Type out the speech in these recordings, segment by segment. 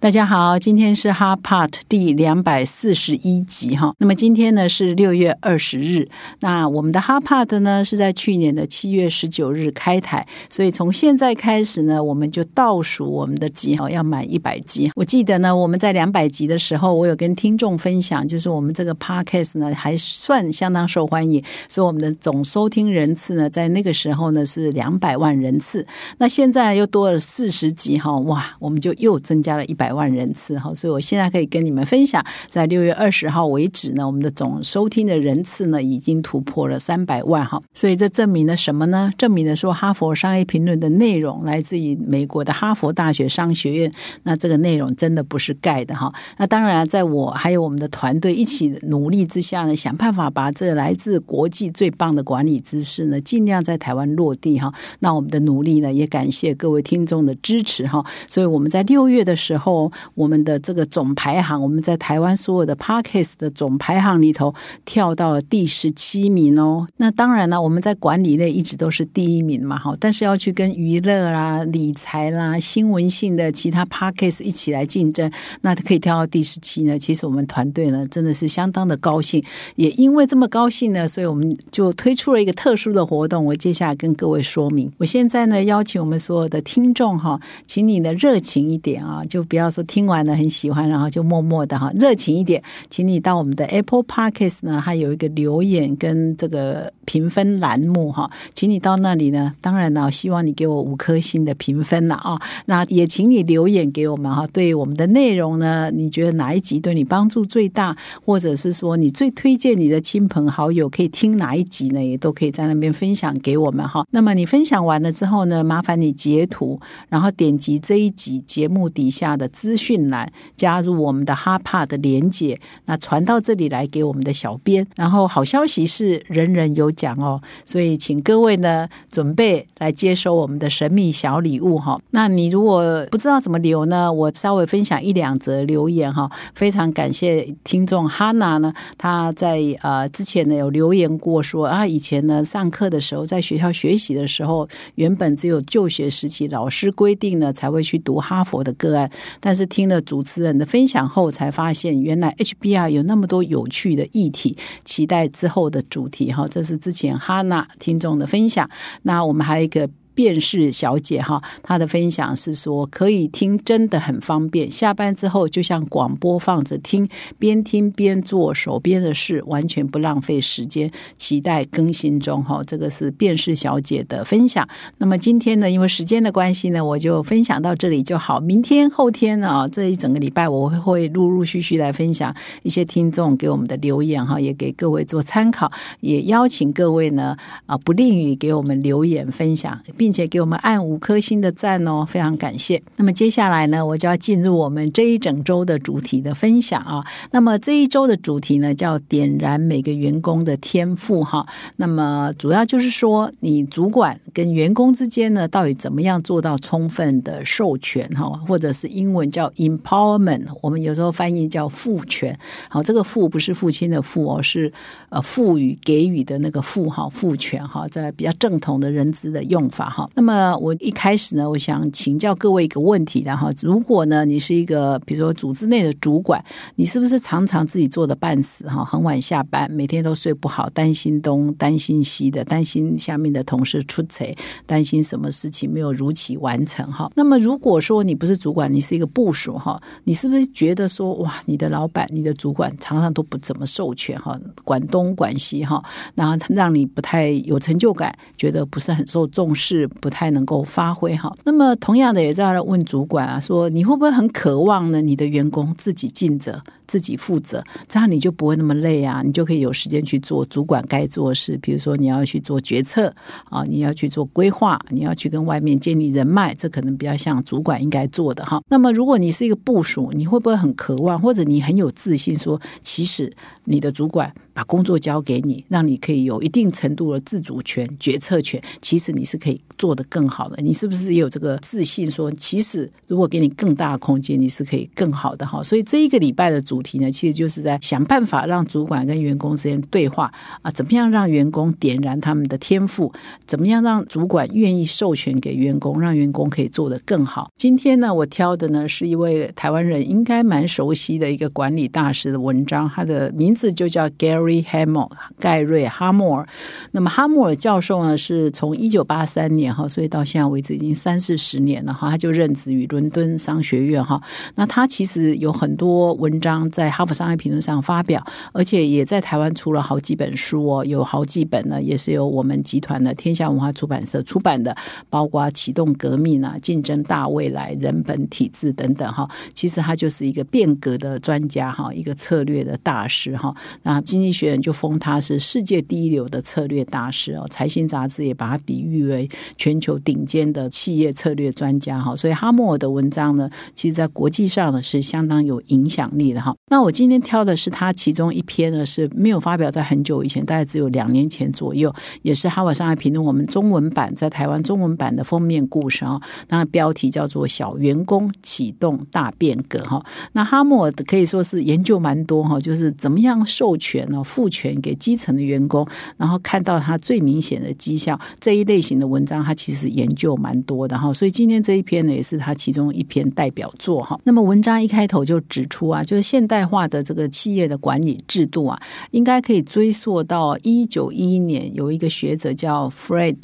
大家好，今天是哈 Part 第两百四十一集哈。那么今天呢是六月二十日，那我们的哈 Part 呢是在去年的七月十九日开台，所以从现在开始呢，我们就倒数我们的集哈要满一百集。我记得呢，我们在两百集的时候，我有跟听众分享，就是我们这个 Podcast 呢还算相当受欢迎，所以我们的总收听人次呢在那个时候呢是两百万人次。那现在又多了四十集哈，哇，我们就又增加了一百。百万人次哈，所以我现在可以跟你们分享，在六月二十号为止呢，我们的总收听的人次呢已经突破了三百万哈。所以这证明了什么呢？证明了说哈佛商业评论的内容来自于美国的哈佛大学商学院，那这个内容真的不是盖的哈。那当然，在我还有我们的团队一起努力之下呢，想办法把这来自国际最棒的管理知识呢，尽量在台湾落地哈。那我们的努力呢，也感谢各位听众的支持哈。所以我们在六月的时候。我们的这个总排行，我们在台湾所有的 Parkes 的总排行里头跳到了第十七名哦。那当然呢，我们在管理类一直都是第一名嘛，哈。但是要去跟娱乐啦、理财啦、新闻性的其他 Parkes 一起来竞争，那可以跳到第十七呢。其实我们团队呢真的是相当的高兴，也因为这么高兴呢，所以我们就推出了一个特殊的活动。我接下来跟各位说明。我现在呢邀请我们所有的听众哈，请你呢热情一点啊，就不要。说听完了很喜欢，然后就默默的哈热情一点，请你到我们的 Apple Podcast 呢，还有一个留言跟这个评分栏目哈，请你到那里呢。当然呢，希望你给我五颗星的评分了啊。那也请你留言给我们哈，对我们的内容呢，你觉得哪一集对你帮助最大，或者是说你最推荐你的亲朋好友可以听哪一集呢？也都可以在那边分享给我们哈。那么你分享完了之后呢，麻烦你截图，然后点击这一集节目底下的。资讯栏加入我们的哈帕的连接，那传到这里来给我们的小编。然后好消息是人人有奖哦，所以请各位呢准备来接收我们的神秘小礼物哈。那你如果不知道怎么留呢，我稍微分享一两则留言哈。非常感谢听众哈娜呢，他在呃之前呢有留言过说啊，以前呢上课的时候在学校学习的时候，原本只有就学时期老师规定呢才会去读哈佛的个案。但但是听了主持人的分享后，才发现原来 HBR 有那么多有趣的议题，期待之后的主题哈。这是之前哈娜听众的分享。那我们还有一个。便是小姐哈，她的分享是说可以听，真的很方便。下班之后就像广播放着听，边听边做手边的事，完全不浪费时间。期待更新中哈，这个是便是小姐的分享。那么今天呢，因为时间的关系呢，我就分享到这里就好。明天后天呢，这一整个礼拜我会陆陆续续来分享一些听众给我们的留言哈，也给各位做参考，也邀请各位呢啊不吝于给我们留言分享，并。并且给我们按五颗星的赞哦，非常感谢。那么接下来呢，我就要进入我们这一整周的主题的分享啊。那么这一周的主题呢，叫点燃每个员工的天赋哈。那么主要就是说，你主管跟员工之间呢，到底怎么样做到充分的授权哈，或者是英文叫 empowerment，我们有时候翻译叫赋权。好，这个赋不是父亲的赋哦，是呃赋予给予的那个赋哈，赋权哈，在比较正统的人资的用法。好，那么我一开始呢，我想请教各位一个问题，然后如果呢，你是一个比如说组织内的主管，你是不是常常自己做的半死哈，很晚下班，每天都睡不好，担心东担心西的，担心下面的同事出错，担心什么事情没有如期完成哈？那么如果说你不是主管，你是一个部署哈，你是不是觉得说哇，你的老板、你的主管常常都不怎么授权哈，管东管西哈，然后让你不太有成就感，觉得不是很受重视？不太能够发挥哈，那么同样的也在问主管啊，说你会不会很渴望呢？你的员工自己尽责。自己负责，这样你就不会那么累啊，你就可以有时间去做主管该做的事，比如说你要去做决策啊，你要去做规划，你要去跟外面建立人脉，这可能比较像主管应该做的哈。那么如果你是一个部署，你会不会很渴望，或者你很有自信说，其实你的主管把工作交给你，让你可以有一定程度的自主权、决策权，其实你是可以做得更好的。你是不是也有这个自信说，其实如果给你更大的空间，你是可以更好的哈？所以这一个礼拜的主主题呢，其实就是在想办法让主管跟员工之间对话啊，怎么样让员工点燃他们的天赋？怎么样让主管愿意授权给员工，让员工可以做得更好？今天呢，我挑的呢是一位台湾人应该蛮熟悉的一个管理大师的文章，他的名字就叫 Gary Hamel 盖瑞哈默尔。那么哈默尔教授呢，是从一九八三年哈，所以到现在为止已经三四十年了哈，他就任职于伦敦商学院哈。那他其实有很多文章在《哈佛商业评论》上发表，而且也在台湾出了好几本书哦，有好几本呢，也是由我们集团的天下文化出版社出版的，包括《启动革命》啊，《竞争大未来》、《人本体制》等等哈。其实他就是一个变革的专家哈，一个策略的大师哈。那《经济学人》就封他是世界第一流的策略大师哦，《财新》杂志也把他比喻为全球顶尖的企业策略专家哈。所以哈默尔的文章呢，其实在国际上呢是相当有影响力的哈。那我今天挑的是他其中一篇呢是没有发表在很久以前，大概只有两年前左右，也是《哈佛商业评论》我们中文版在台湾中文版的封面故事啊。那标题叫做《小员工启动大变革》哈。那哈默尔可以说是研究蛮多哈，就是怎么样授权呢、赋权给基层的员工，然后看到他最明显的绩效这一类型的文章，他其实研究蛮多的哈。所以今天这一篇呢，也是他其中一篇代表作哈。那么文章一开头就指出啊，就是现代化的这个企业的管理制度啊，应该可以追溯到一九一一年，有一个学者叫 Fred。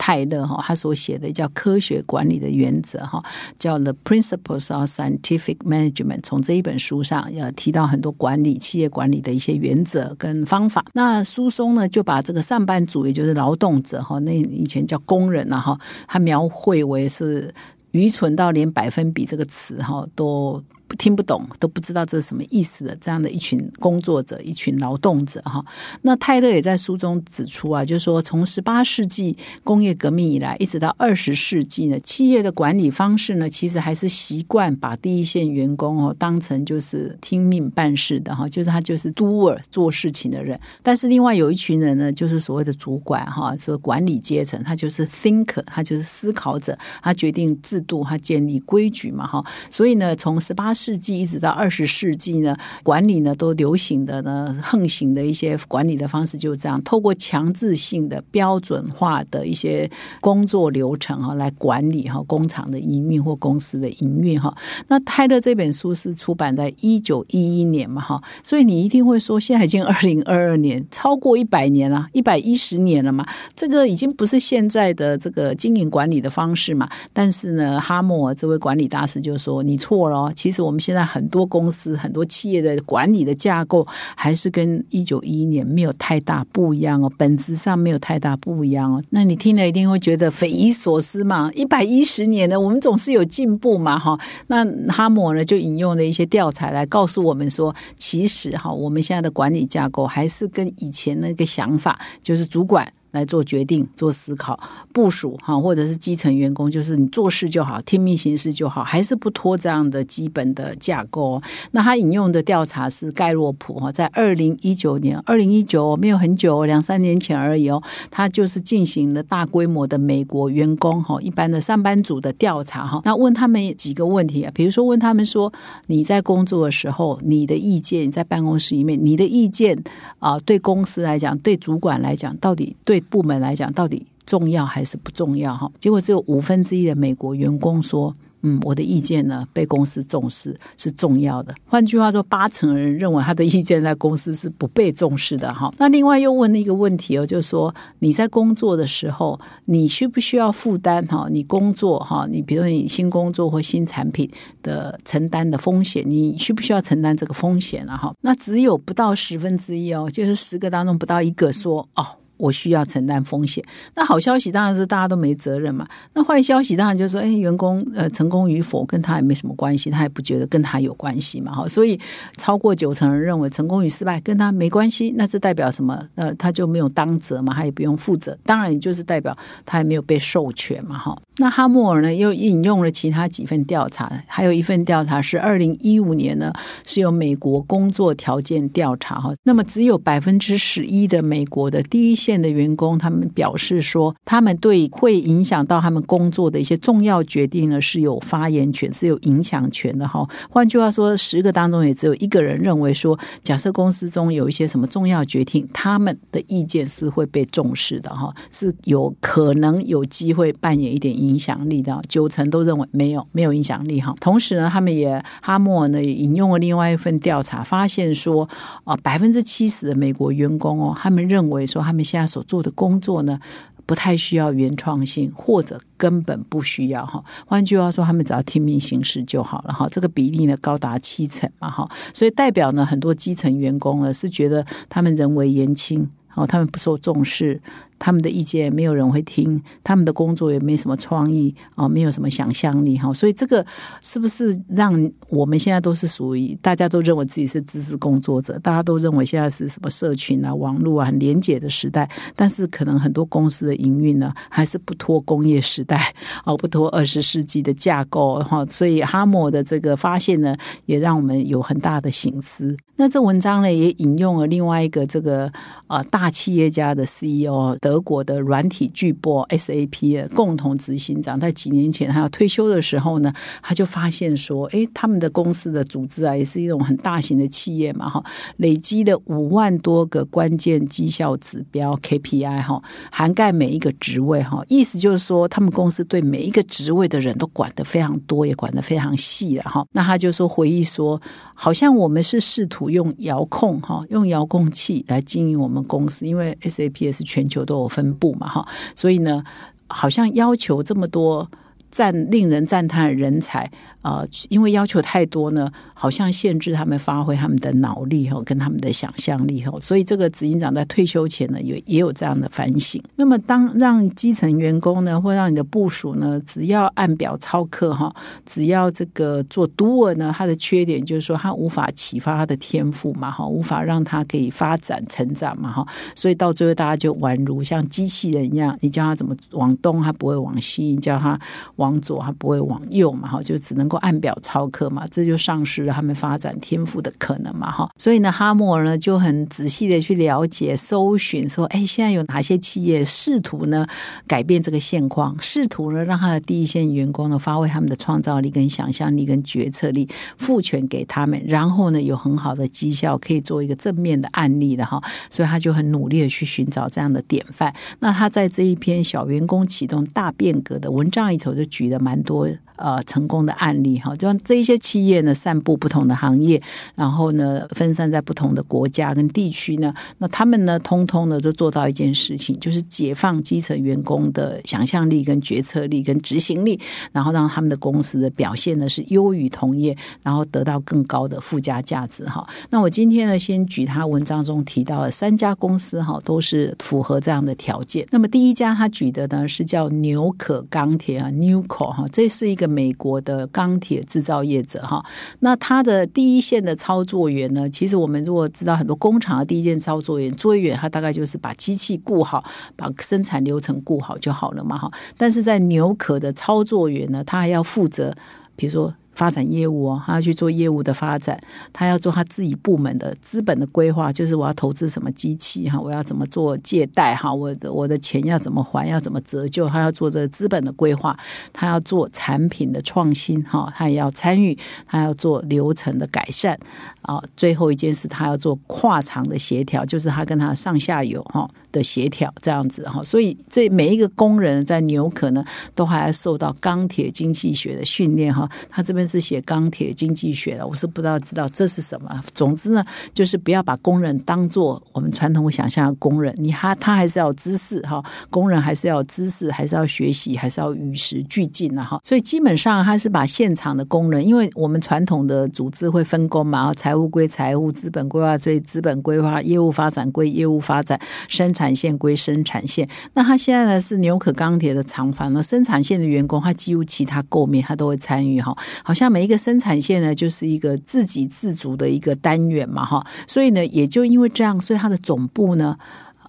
泰勒哈，他所写的叫科学管理的原则哈，叫 The Principles of Scientific Management。从这一本书上要提到很多管理企业管理的一些原则跟方法。那苏松呢，就把这个上班族，也就是劳动者哈，那以前叫工人了哈，他描绘为是愚蠢到连百分比这个词哈都。听不懂都不知道这是什么意思的这样的一群工作者，一群劳动者哈。那泰勒也在书中指出啊，就是说从十八世纪工业革命以来，一直到二十世纪呢，企业的管理方式呢，其实还是习惯把第一线员工哦当成就是听命办事的哈，就是他就是 doer 做事情的人。但是另外有一群人呢，就是所谓的主管哈，说管理阶层，他就是 thinker，他就是思考者，他决定制度，他建立规矩嘛哈。所以呢，从十八世纪一直到二十世纪呢，管理呢都流行的呢，横行的一些管理的方式就是这样，透过强制性的标准化的一些工作流程哈，来管理哈工厂的营运或公司的营运哈。那泰勒这本书是出版在一九一一年嘛哈，所以你一定会说，现在已经二零二二年，超过一百年了，一百一十年了嘛，这个已经不是现在的这个经营管理的方式嘛。但是呢，哈默这位管理大师就说你错了，其实。我们现在很多公司、很多企业的管理的架构，还是跟一九一一年没有太大不一样哦，本质上没有太大不一样哦。那你听了一定会觉得匪夷所思嘛？一百一十年呢，我们总是有进步嘛？哈，那哈姆呢就引用了一些调查来告诉我们说，其实哈，我们现在的管理架构还是跟以前那个想法，就是主管。来做决定、做思考、部署哈，或者是基层员工，就是你做事就好，听命行事就好，还是不拖这样的基本的架构。那他引用的调查是盖洛普哈，在二零一九年，二零一九没有很久，两三年前而已哦，他就是进行了大规模的美国员工哈，一般的上班族的调查哈。那问他们几个问题啊，比如说问他们说，你在工作的时候，你的意见在办公室里面，你的意见啊，对公司来讲，对主管来讲，到底对部门来讲，到底重要还是不重要？哈，结果只有五分之一的美国员工说：“嗯，我的意见呢被公司重视是重要的。”换句话说，八成人认为他的意见在公司是不被重视的。哈，那另外又问了一个问题哦，就是说你在工作的时候，你需不需要负担？哈，你工作哈，你比如你新工作或新产品的承担的风险，你需不需要承担这个风险啊？哈，那只有不到十分之一哦，就是十个当中不到一个说哦。我需要承担风险。那好消息当然是大家都没责任嘛。那坏消息当然就是说，哎，员工呃成功与否跟他也没什么关系，他也不觉得跟他有关系嘛。哈，所以超过九成人认为成功与失败跟他没关系，那这代表什么？呃，他就没有当责嘛，他也不用负责。当然，就是代表他也没有被授权嘛。哈，那哈默尔呢又引用了其他几份调查，还有一份调查是二零一五年呢是由美国工作条件调查哈，那么只有百分之十一的美国的第一线的员工，他们表示说，他们对会影响到他们工作的一些重要决定呢，是有发言权，是有影响权的哈。换句话说，十个当中也只有一个人认为说，假设公司中有一些什么重要决定，他们的意见是会被重视的哈，是有可能有机会扮演一点影响力的。九成都认为没有，没有影响力哈。同时呢，他们也哈默呢也引用了另外一份调查，发现说啊，百分之七十的美国员工哦，他们认为说他们现家所做的工作呢。不太需要原创性，或者根本不需要哈。换句话说，他们只要听命行事就好了哈。这个比例呢高达七成嘛哈，所以代表呢很多基层员工呢是觉得他们人为言轻，哦，他们不受重视。他们的意见没有人会听，他们的工作也没什么创意啊，没有什么想象力哈，所以这个是不是让我们现在都是属于大家都认为自己是知识工作者，大家都认为现在是什么社群啊、网络啊很连结的时代，但是可能很多公司的营运呢还是不脱工业时代 哦，不脱二十世纪的架构哈，所以哈默的这个发现呢，也让我们有很大的醒思。那这文章呢也引用了另外一个这个呃大企业家的 CEO。德国的软体巨擘 SAP 共同执行长，在几年前他要退休的时候呢，他就发现说，哎，他们的公司的组织啊，也是一种很大型的企业嘛，哈，累积的五万多个关键绩效指标 KPI 哈，涵盖每一个职位哈，意思就是说，他们公司对每一个职位的人都管得非常多，也管得非常细了哈。那他就说回忆说，好像我们是试图用遥控哈，用遥控器来经营我们公司，因为 SAP 是全球都。有分布嘛哈，所以呢，好像要求这么多赞令人赞叹的人才。啊，因为要求太多呢，好像限制他们发挥他们的脑力哈，跟他们的想象力哈，所以这个执行长在退休前呢，也也有这样的反省。那么，当让基层员工呢，或让你的部署呢，只要按表操课哈，只要这个做督尔呢，他的缺点就是说，他无法启发他的天赋嘛哈，无法让他可以发展成长嘛哈，所以到最后大家就宛如像机器人一样，你叫他怎么往东，他不会往西；你叫他往左，他不会往右嘛哈，就只能能够。按表操课嘛，这就丧失了他们发展天赋的可能嘛，哈。所以呢，哈默尔呢就很仔细的去了解、搜寻，说，哎，现在有哪些企业试图呢改变这个现况，试图呢让他的第一线员工呢发挥他们的创造力、跟想象力、跟决策力，赋权给他们，然后呢有很好的绩效，可以做一个正面的案例的哈。所以他就很努力的去寻找这样的典范。那他在这一篇小员工启动大变革的文章里头，就举了蛮多呃成功的案例例。哈，就这一些企业呢，散布不同的行业，然后呢，分散在不同的国家跟地区呢，那他们呢，通通呢都做到一件事情，就是解放基层员工的想象力、跟决策力、跟执行力，然后让他们的公司的表现呢是优于同业，然后得到更高的附加价值。哈，那我今天呢，先举他文章中提到的三家公司，哈，都是符合这样的条件。那么第一家他举的呢是叫纽可钢铁啊，Newco 哈，这是一个美国的钢。钢铁制造业者哈，那他的第一线的操作员呢？其实我们如果知道很多工厂的第一线操作员，作业员他大概就是把机器顾好，把生产流程顾好就好了嘛哈。但是在纽可的操作员呢，他还要负责，比如说。发展业务哦，他要去做业务的发展，他要做他自己部门的资本的规划，就是我要投资什么机器哈，我要怎么做借贷哈，我的我的钱要怎么还，要怎么折旧，他要做这资本的规划，他要做产品的创新哈，他也要参与，他要做流程的改善啊，最后一件事他要做跨厂的协调，就是他跟他上下游哈。的协调这样子哈，所以这每一个工人在纽可呢，都还要受到钢铁经济学的训练哈。他这边是写钢铁经济学的，我是不知道知道这是什么。总之呢，就是不要把工人当做我们传统想象的工人，你他他还是要有知识哈，工人还是要有知识，还是要学习，还是要与时俱进的哈。所以基本上他是把现场的工人，因为我们传统的组织会分工嘛，财务归财务，资本规划归资本规划，业务发展归业务发展，生产线归生产线。那他现在呢是纽可钢铁的厂房呢，生产线的员工他几乎其他构面他都会参与哈，好像每一个生产线呢就是一个自给自足的一个单元嘛哈，所以呢也就因为这样，所以他的总部呢。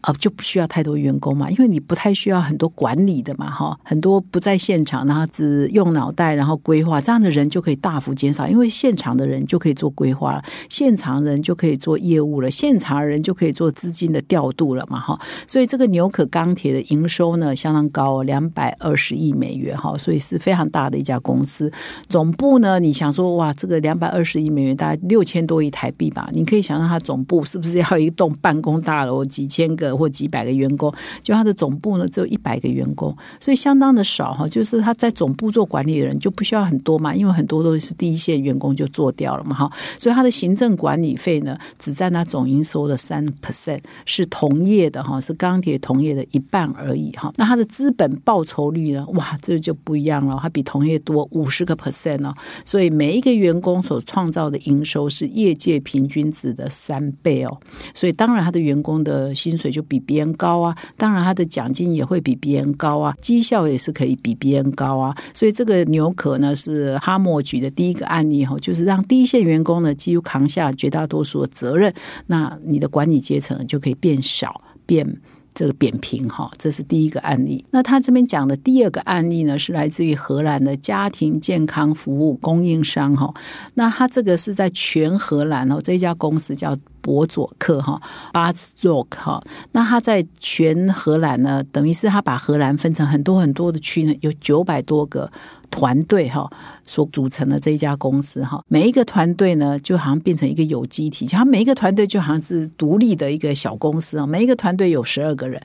呃，就不需要太多员工嘛，因为你不太需要很多管理的嘛，哈，很多不在现场，然后只用脑袋，然后规划，这样的人就可以大幅减少，因为现场的人就可以做规划了，现场人就可以做业务了，现场人就可以做资金的调度了嘛，哈，所以这个纽可钢铁的营收呢相当高，两百二十亿美元，哈，所以是非常大的一家公司。总部呢，你想说哇，这个两百二十亿美元大概六千多亿台币吧？你可以想象它总部是不是要一栋办公大楼，几千个？或几百个员工，就他的总部呢只有一百个员工，所以相当的少哈。就是他在总部做管理的人就不需要很多嘛，因为很多都是第一线员工就做掉了嘛哈。所以他的行政管理费呢只占他总营收的三 percent，是同业的哈，是钢铁同业的一半而已哈。那他的资本报酬率呢？哇，这就不一样了，他比同业多五十个 percent 哦。所以每一个员工所创造的营收是业界平均值的三倍哦。所以当然他的员工的薪水就。就比别人高啊，当然他的奖金也会比别人高啊，绩效也是可以比别人高啊，所以这个纽可呢是哈默举的第一个案例哈，就是让第一线员工呢几乎扛下绝大多数的责任，那你的管理阶层就可以变小变。这个扁平哈，这是第一个案例。那他这边讲的第二个案例呢，是来自于荷兰的家庭健康服务供应商哈。那他这个是在全荷兰哦，这家公司叫博佐克哈 b a z r o k 哈。那他在全荷兰呢，等于是他把荷兰分成很多很多的区呢，有九百多个。团队哈所组成的这一家公司哈，每一个团队呢就好像变成一个有机体，像每一个团队就好像是独立的一个小公司啊。每一个团队有十二个人，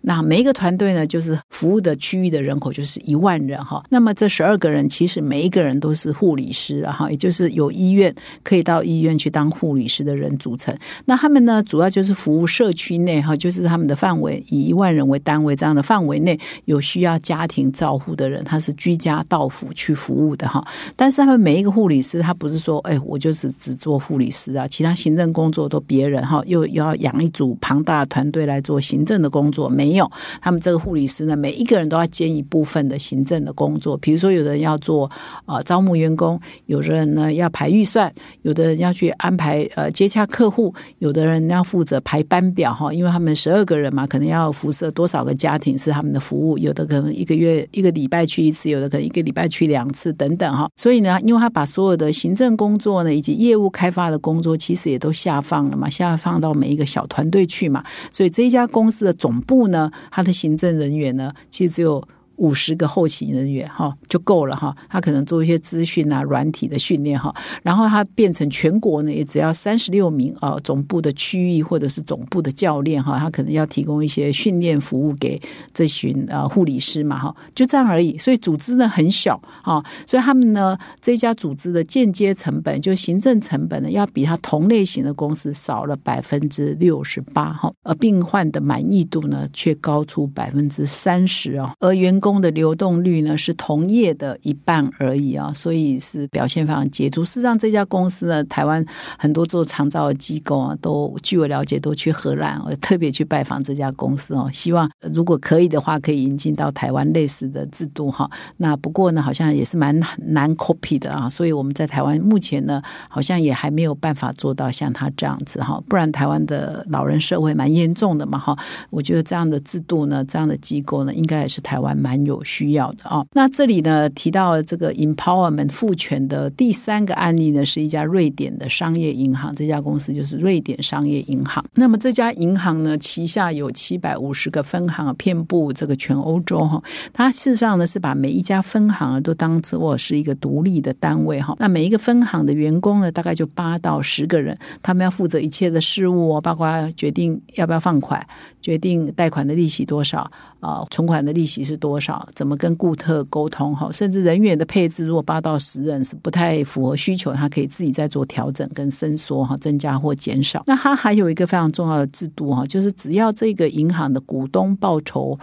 那每一个团队呢就是服务的区域的人口就是一万人哈。那么这十二个人其实每一个人都是护理师哈，也就是有医院可以到医院去当护理师的人组成。那他们呢主要就是服务社区内哈，就是他们的范围以一万人为单位这样的范围内有需要家庭照护的人，他是居家到。府去服务的哈，但是他们每一个护理师，他不是说，哎，我就是只做护理师啊，其他行政工作都别人哈，又要养一组庞大团队来做行政的工作，没有，他们这个护理师呢，每一个人都要兼一部分的行政的工作，比如说有的人要做啊招募员工，有的人呢要排预算，有的人要去安排呃接洽客户，有的人要负责排班表哈，因为他们十二个人嘛，可能要辐射多少个家庭是他们的服务，有的可能一个月一个礼拜去一次，有的可能一个礼。拜去两次等等哈，所以呢，因为他把所有的行政工作呢，以及业务开发的工作，其实也都下放了嘛，下放到每一个小团队去嘛，所以这一家公司的总部呢，它的行政人员呢，其实只有。五十个后勤人员哈就够了哈，他可能做一些资讯啊、软体的训练哈，然后他变成全国呢也只要三十六名啊总部的区域或者是总部的教练哈，他可能要提供一些训练服务给这群呃护理师嘛哈，就这样而已。所以组织呢很小啊，所以他们呢这家组织的间接成本就行政成本呢要比他同类型的公司少了百分之六十八哈，而病患的满意度呢却高出百分之三十哦，而员工。工的流动率呢是同业的一半而已啊，所以是表现非常杰出。事实上，这家公司呢，台湾很多做长照的机构啊，都据我了解都去荷兰，我特别去拜访这家公司哦。希望如果可以的话，可以引进到台湾类似的制度哈。那不过呢，好像也是蛮难 copy 的啊。所以我们在台湾目前呢，好像也还没有办法做到像他这样子哈。不然台湾的老人社会蛮严重的嘛哈。我觉得这样的制度呢，这样的机构呢，应该也是台湾蛮。有需要的啊，那这里呢提到这个 empowerment 赋权的第三个案例呢，是一家瑞典的商业银行，这家公司就是瑞典商业银行。那么这家银行呢，旗下有七百五十个分行，遍布这个全欧洲哈。它事实上呢是把每一家分行都当做是一个独立的单位哈。那每一个分行的员工呢，大概就八到十个人，他们要负责一切的事务，包括决定要不要放款，决定贷款的利息多少啊，存款的利息是多少。怎么跟顾客沟通哈？甚至人员的配置，如果八到十人是不太符合需求，他可以自己再做调整跟伸缩哈，增加或减少。那它还有一个非常重要的制度哈，就是只要这个银行的股东报酬。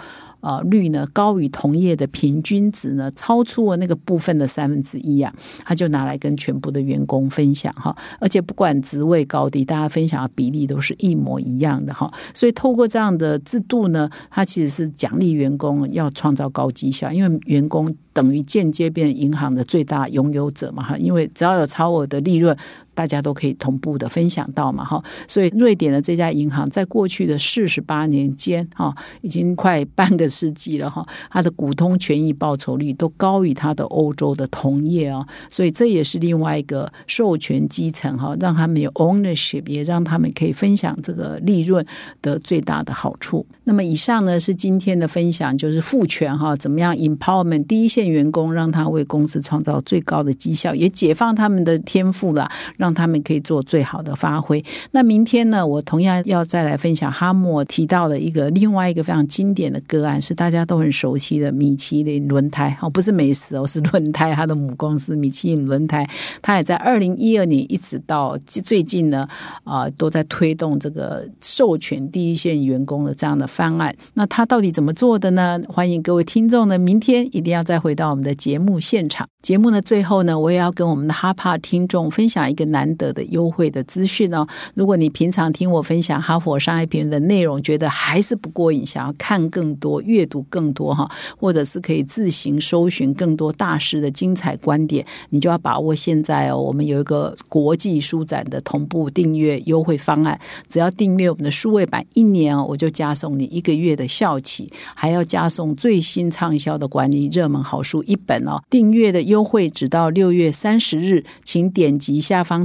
呃率呢高于同业的平均值呢，超出了那个部分的三分之一啊，他就拿来跟全部的员工分享哈，而且不管职位高低，大家分享的比例都是一模一样的哈。所以透过这样的制度呢，它其实是奖励员工要创造高绩效，因为员工等于间接变银行的最大拥有者嘛哈，因为只要有超额的利润。大家都可以同步的分享到嘛，哈，所以瑞典的这家银行在过去的四十八年间，哈，已经快半个世纪了，哈，它的股东权益报酬率都高于它的欧洲的同业啊，所以这也是另外一个授权基层哈，让他们有 ownership，也让他们可以分享这个利润的最大的好处。那么以上呢是今天的分享，就是赋权哈，怎么样 empowerment 第一线员工，让他为公司创造最高的绩效，也解放他们的天赋了。让他们可以做最好的发挥。那明天呢，我同样要再来分享哈默提到的一个另外一个非常经典的个案，是大家都很熟悉的米其林轮胎哦，不是美食哦，是轮胎，它的母公司米其林轮胎，它也在二零一二年一直到最近呢啊，都在推动这个授权第一线员工的这样的方案。那它到底怎么做的呢？欢迎各位听众呢，明天一定要再回到我们的节目现场。节目的最后呢，我也要跟我们的哈帕听众分享一个。难得的优惠的资讯哦！如果你平常听我分享哈佛商业评论的内容，觉得还是不过瘾，想要看更多、阅读更多哈，或者是可以自行搜寻更多大师的精彩观点，你就要把握现在哦！我们有一个国际书展的同步订阅优惠方案，只要订阅我们的数位版一年哦，我就加送你一个月的校企，还要加送最新畅销的管理热门好书一本哦！订阅的优惠只到六月三十日，请点击下方。